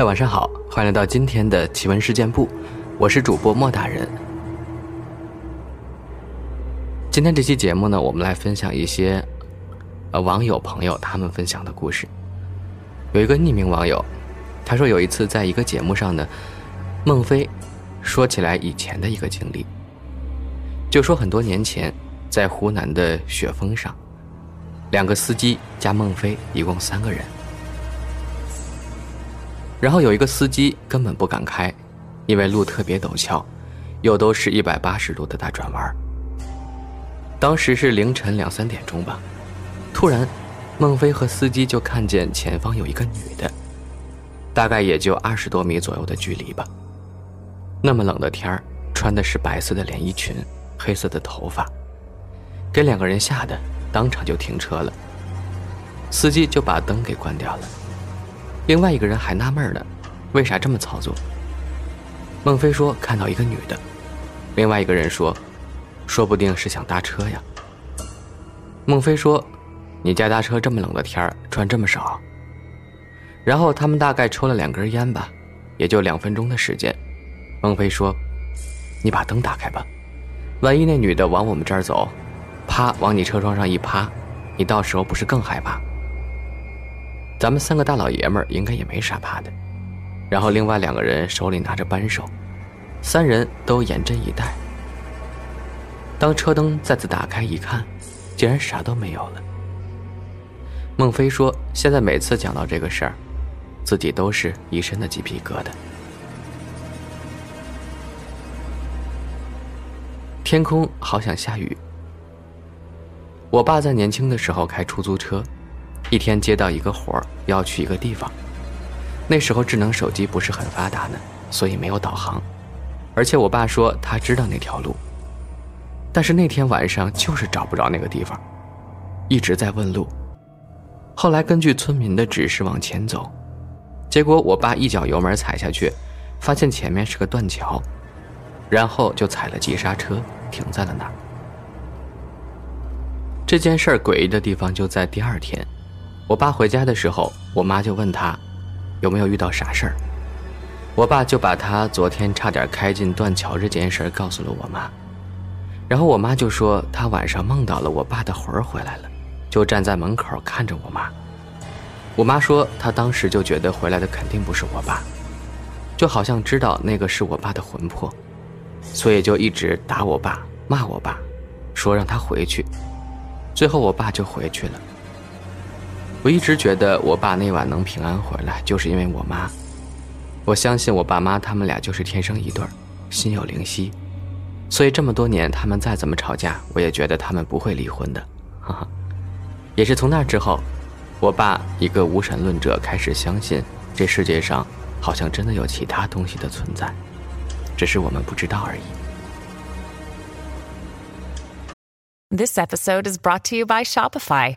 嗨，晚上好，欢迎来到今天的奇闻事件部，我是主播莫大人。今天这期节目呢，我们来分享一些呃网友朋友他们分享的故事。有一个匿名网友，他说有一次在一个节目上呢，孟非说起来以前的一个经历，就说很多年前在湖南的雪峰上，两个司机加孟非一共三个人。然后有一个司机根本不敢开，因为路特别陡峭，又都是一百八十度的大转弯。当时是凌晨两三点钟吧，突然，孟非和司机就看见前方有一个女的，大概也就二十多米左右的距离吧。那么冷的天儿，穿的是白色的连衣裙，黑色的头发，给两个人吓得当场就停车了。司机就把灯给关掉了。另外一个人还纳闷呢，为啥这么操作？孟非说看到一个女的，另外一个人说，说不定是想搭车呀。孟非说，你家搭车这么冷的天儿穿这么少。然后他们大概抽了两根烟吧，也就两分钟的时间。孟非说，你把灯打开吧，万一那女的往我们这儿走，啪往你车窗上一趴，你到时候不是更害怕？咱们三个大老爷们儿应该也没啥怕的，然后另外两个人手里拿着扳手，三人都严阵以待。当车灯再次打开一看，竟然啥都没有了。孟非说：“现在每次讲到这个事儿，自己都是一身的鸡皮疙瘩。”天空好想下雨。我爸在年轻的时候开出租车。一天接到一个活儿，要去一个地方。那时候智能手机不是很发达呢，所以没有导航。而且我爸说他知道那条路，但是那天晚上就是找不着那个地方，一直在问路。后来根据村民的指示往前走，结果我爸一脚油门踩下去，发现前面是个断桥，然后就踩了急刹车，停在了那儿。这件事诡异的地方就在第二天。我爸回家的时候，我妈就问他，有没有遇到啥事儿。我爸就把他昨天差点开进断桥这件事告诉了我妈，然后我妈就说她晚上梦到了我爸的魂儿回来了，就站在门口看着我妈。我妈说她当时就觉得回来的肯定不是我爸，就好像知道那个是我爸的魂魄，所以就一直打我爸、骂我爸，说让他回去。最后我爸就回去了。我一直觉得我爸那晚能平安回来，就是因为我妈。我相信我爸妈他们俩就是天生一对儿，心有灵犀。所以这么多年，他们再怎么吵架，我也觉得他们不会离婚的。哈哈。也是从那之后，我爸一个无神论者开始相信，这世界上好像真的有其他东西的存在，只是我们不知道而已。This episode is brought to you by Shopify.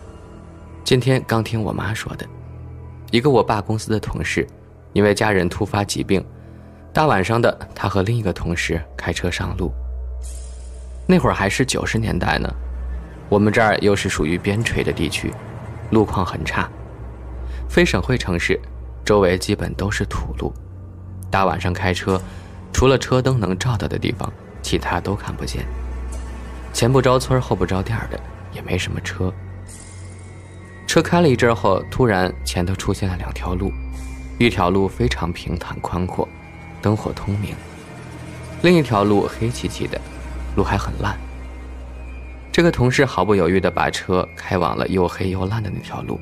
今天刚听我妈说的，一个我爸公司的同事，因为家人突发疾病，大晚上的，他和另一个同事开车上路。那会儿还是九十年代呢，我们这儿又是属于边陲的地区，路况很差，非省会城市，周围基本都是土路，大晚上开车，除了车灯能照到的地方，其他都看不见。前不着村后不着店的，也没什么车。车开了一阵后，突然前头出现了两条路，一条路非常平坦宽阔，灯火通明；另一条路黑漆漆的，路还很烂。这个同事毫不犹豫地把车开往了又黑又烂的那条路。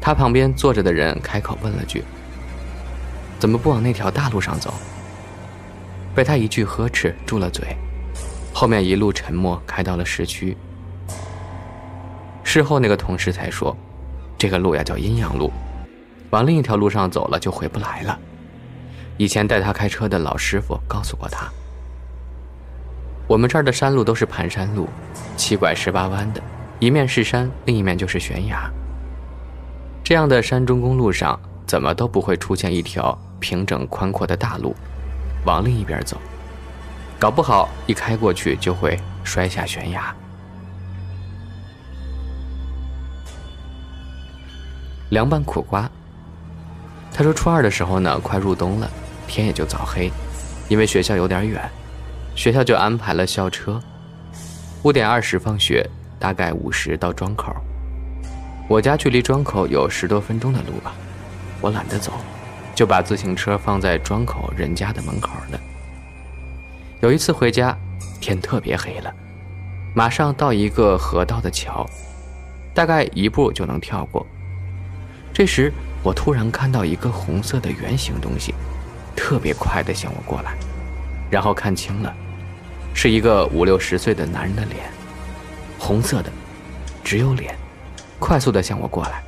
他旁边坐着的人开口问了句：“怎么不往那条大路上走？”被他一句呵斥住了嘴，后面一路沉默，开到了市区。事后，那个同事才说，这个路呀叫阴阳路，往另一条路上走了就回不来了。以前带他开车的老师傅告诉过他，我们这儿的山路都是盘山路，七拐十八弯的，一面是山，另一面就是悬崖。这样的山中公路上，怎么都不会出现一条平整宽阔的大路，往另一边走，搞不好一开过去就会摔下悬崖。凉拌苦瓜。他说初二的时候呢，快入冬了。天也就早黑，因为学校有点远，学校就安排了校车，五点二十放学，大概五十到庄口。我家距离庄口有十多分钟的路吧，我懒得走，就把自行车放在庄口人家的门口了。有一次回家，天特别黑了，马上到一个河道的桥，大概一步就能跳过。这时我突然看到一个红色的圆形东西。特别快的向我过来，然后看清了，是一个五六十岁的男人的脸，红色的，只有脸，快速的向我过来。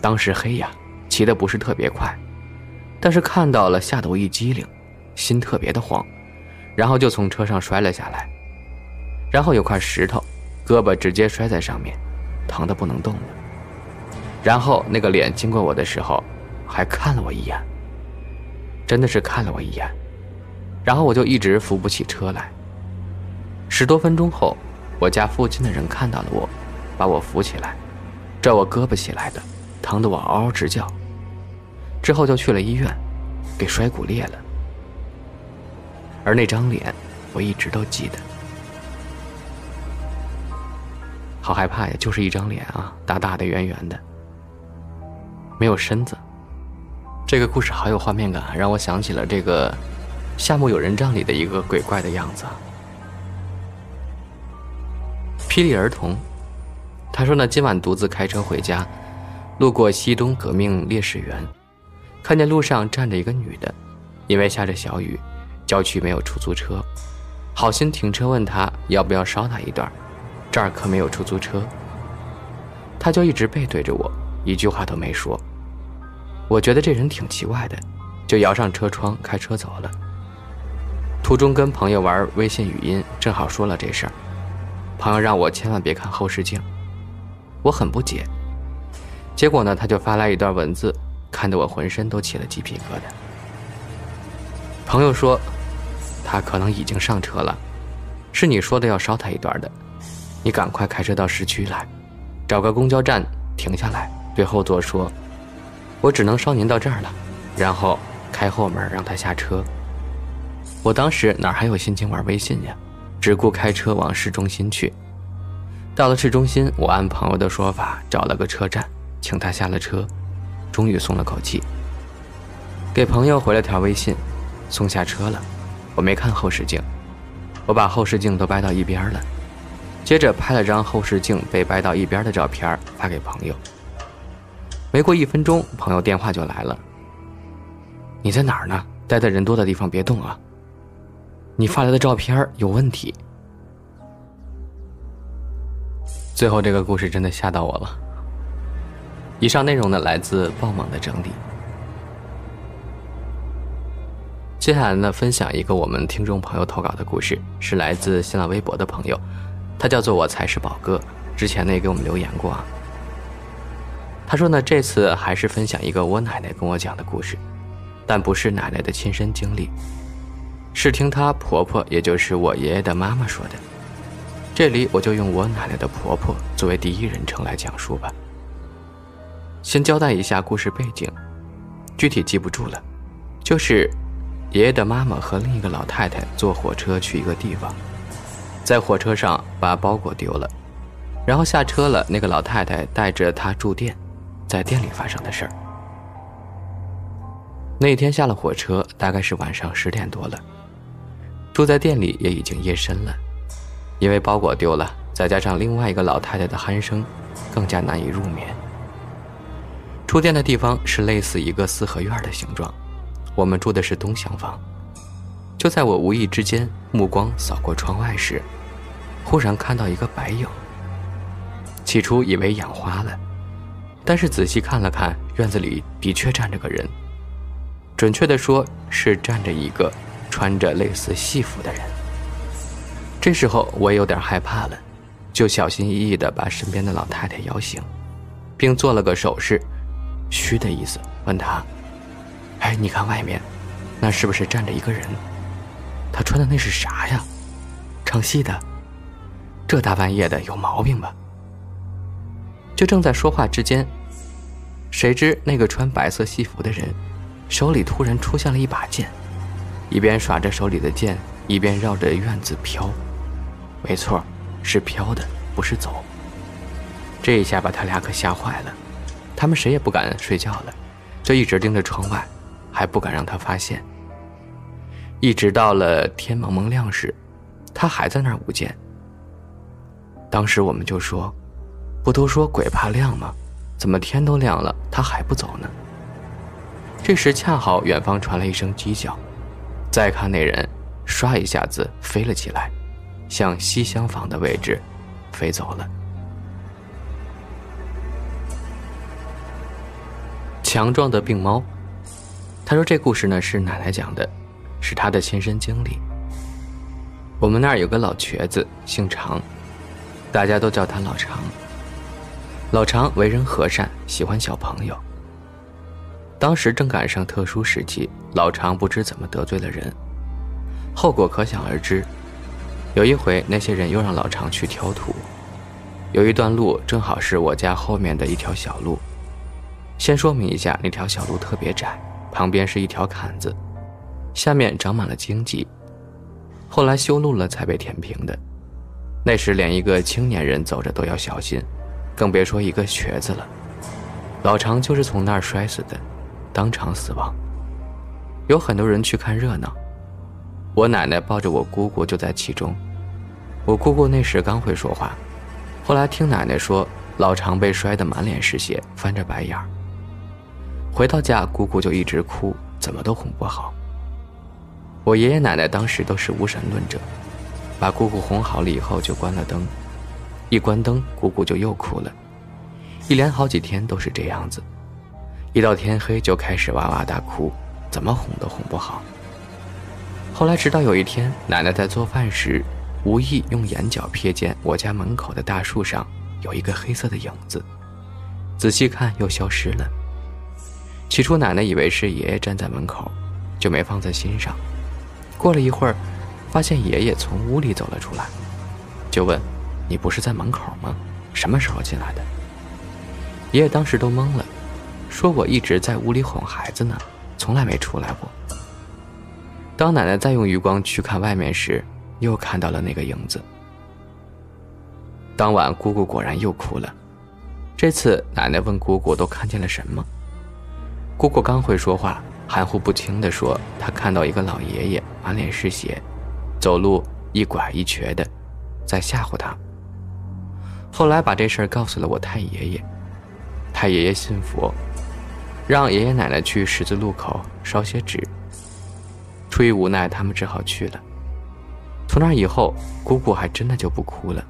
当时黑呀，骑的不是特别快，但是看到了吓得我一激灵，心特别的慌，然后就从车上摔了下来，然后有块石头，胳膊直接摔在上面，疼的不能动了。然后那个脸经过我的时候，还看了我一眼。真的是看了我一眼，然后我就一直扶不起车来。十多分钟后，我家附近的人看到了我，把我扶起来，拽我胳膊起来的，疼得我嗷嗷直叫。之后就去了医院，给摔骨裂了。而那张脸，我一直都记得。好害怕呀，就是一张脸啊，大大的、圆圆的，没有身子。这个故事好有画面感，让我想起了这个《夏目友人帐》里的一个鬼怪的样子。霹雳儿童，他说呢，今晚独自开车回家，路过西东革命烈士园，看见路上站着一个女的，因为下着小雨，郊区没有出租车，好心停车问他要不要捎她一段，这儿可没有出租车。他就一直背对着我，一句话都没说。我觉得这人挺奇怪的，就摇上车窗开车走了。途中跟朋友玩微信语音，正好说了这事儿。朋友让我千万别看后视镜，我很不解。结果呢，他就发来一段文字，看得我浑身都起了鸡皮疙瘩。朋友说，他可能已经上车了，是你说的要捎他一段的，你赶快开车到市区来，找个公交站停下来，对后座说。我只能捎您到这儿了，然后开后门让他下车。我当时哪还有心情玩微信呀，只顾开车往市中心去。到了市中心，我按朋友的说法找了个车站，请他下了车，终于松了口气。给朋友回了条微信，送下车了。我没看后视镜，我把后视镜都掰到一边了，接着拍了张后视镜被掰到一边的照片发给朋友。没过一分钟，朋友电话就来了。你在哪儿呢？待在人多的地方别动啊！你发来的照片有问题。最后这个故事真的吓到我了。以上内容呢来自爆猛的整理。接下来呢，分享一个我们听众朋友投稿的故事，是来自新浪微博的朋友，他叫做我才是宝哥，之前呢也给我们留言过啊。他说呢，这次还是分享一个我奶奶跟我讲的故事，但不是奶奶的亲身经历，是听她婆婆，也就是我爷爷的妈妈说的。这里我就用我奶奶的婆婆作为第一人称来讲述吧。先交代一下故事背景，具体记不住了，就是爷爷的妈妈和另一个老太太坐火车去一个地方，在火车上把包裹丢了，然后下车了，那个老太太带着她住店。在店里发生的事儿。那天下了火车，大概是晚上十点多了。住在店里也已经夜深了，因为包裹丢了，再加上另外一个老太太的鼾声，更加难以入眠。出店的地方是类似一个四合院的形状，我们住的是东厢房。就在我无意之间目光扫过窗外时，忽然看到一个白影。起初以为眼花了。但是仔细看了看，院子里的确站着个人，准确的说是站着一个穿着类似戏服的人。这时候我有点害怕了，就小心翼翼地把身边的老太太摇醒，并做了个手势，嘘的意思，问她：“哎，你看外面，那是不是站着一个人？他穿的那是啥呀？唱戏的？这大半夜的有毛病吧？”就正在说话之间，谁知那个穿白色戏服的人手里突然出现了一把剑，一边耍着手里的剑，一边绕着院子飘。没错，是飘的，不是走。这一下把他俩可吓坏了，他们谁也不敢睡觉了，就一直盯着窗外，还不敢让他发现。一直到了天蒙蒙亮时，他还在那儿舞剑。当时我们就说：“不都说鬼怕亮吗？怎么天都亮了，他还不走呢？”这时恰好远方传来一声鸡叫，再看那人，唰一下子飞了起来。向西厢房的位置飞走了。强壮的病猫，他说这故事呢是奶奶讲的，是他的亲身经历。我们那儿有个老瘸子，姓常，大家都叫他老常。老常为人和善，喜欢小朋友。当时正赶上特殊时期，老常不知怎么得罪了人，后果可想而知。有一回，那些人又让老常去挑土。有一段路正好是我家后面的一条小路。先说明一下，那条小路特别窄，旁边是一条坎子，下面长满了荆棘。后来修路了才被填平的。那时连一个青年人走着都要小心，更别说一个瘸子了。老常就是从那儿摔死的，当场死亡。有很多人去看热闹。我奶奶抱着我姑姑就在其中，我姑姑那时刚会说话，后来听奶奶说，老常被摔得满脸是血，翻着白眼儿。回到家，姑姑就一直哭，怎么都哄不好。我爷爷奶奶当时都是无神论者，把姑姑哄好了以后就关了灯，一关灯，姑姑就又哭了，一连好几天都是这样子，一到天黑就开始哇哇大哭，怎么哄都哄不好。后来，直到有一天，奶奶在做饭时，无意用眼角瞥见我家门口的大树上有一个黑色的影子，仔细看又消失了。起初，奶奶以为是爷爷站在门口，就没放在心上。过了一会儿，发现爷爷从屋里走了出来，就问：“你不是在门口吗？什么时候进来的？”爷爷当时都懵了，说：“我一直在屋里哄孩子呢，从来没出来过。”当奶奶再用余光去看外面时，又看到了那个影子。当晚，姑姑果然又哭了。这次，奶奶问姑姑都看见了什么。姑姑刚会说话，含糊不清地说：“她看到一个老爷爷，满脸是血，走路一拐一瘸的，在吓唬她。”后来把这事儿告诉了我太爷爷，太爷爷信佛，让爷爷奶奶去十字路口烧些纸。出于无奈，他们只好去了。从那以后，姑姑还真的就不哭了。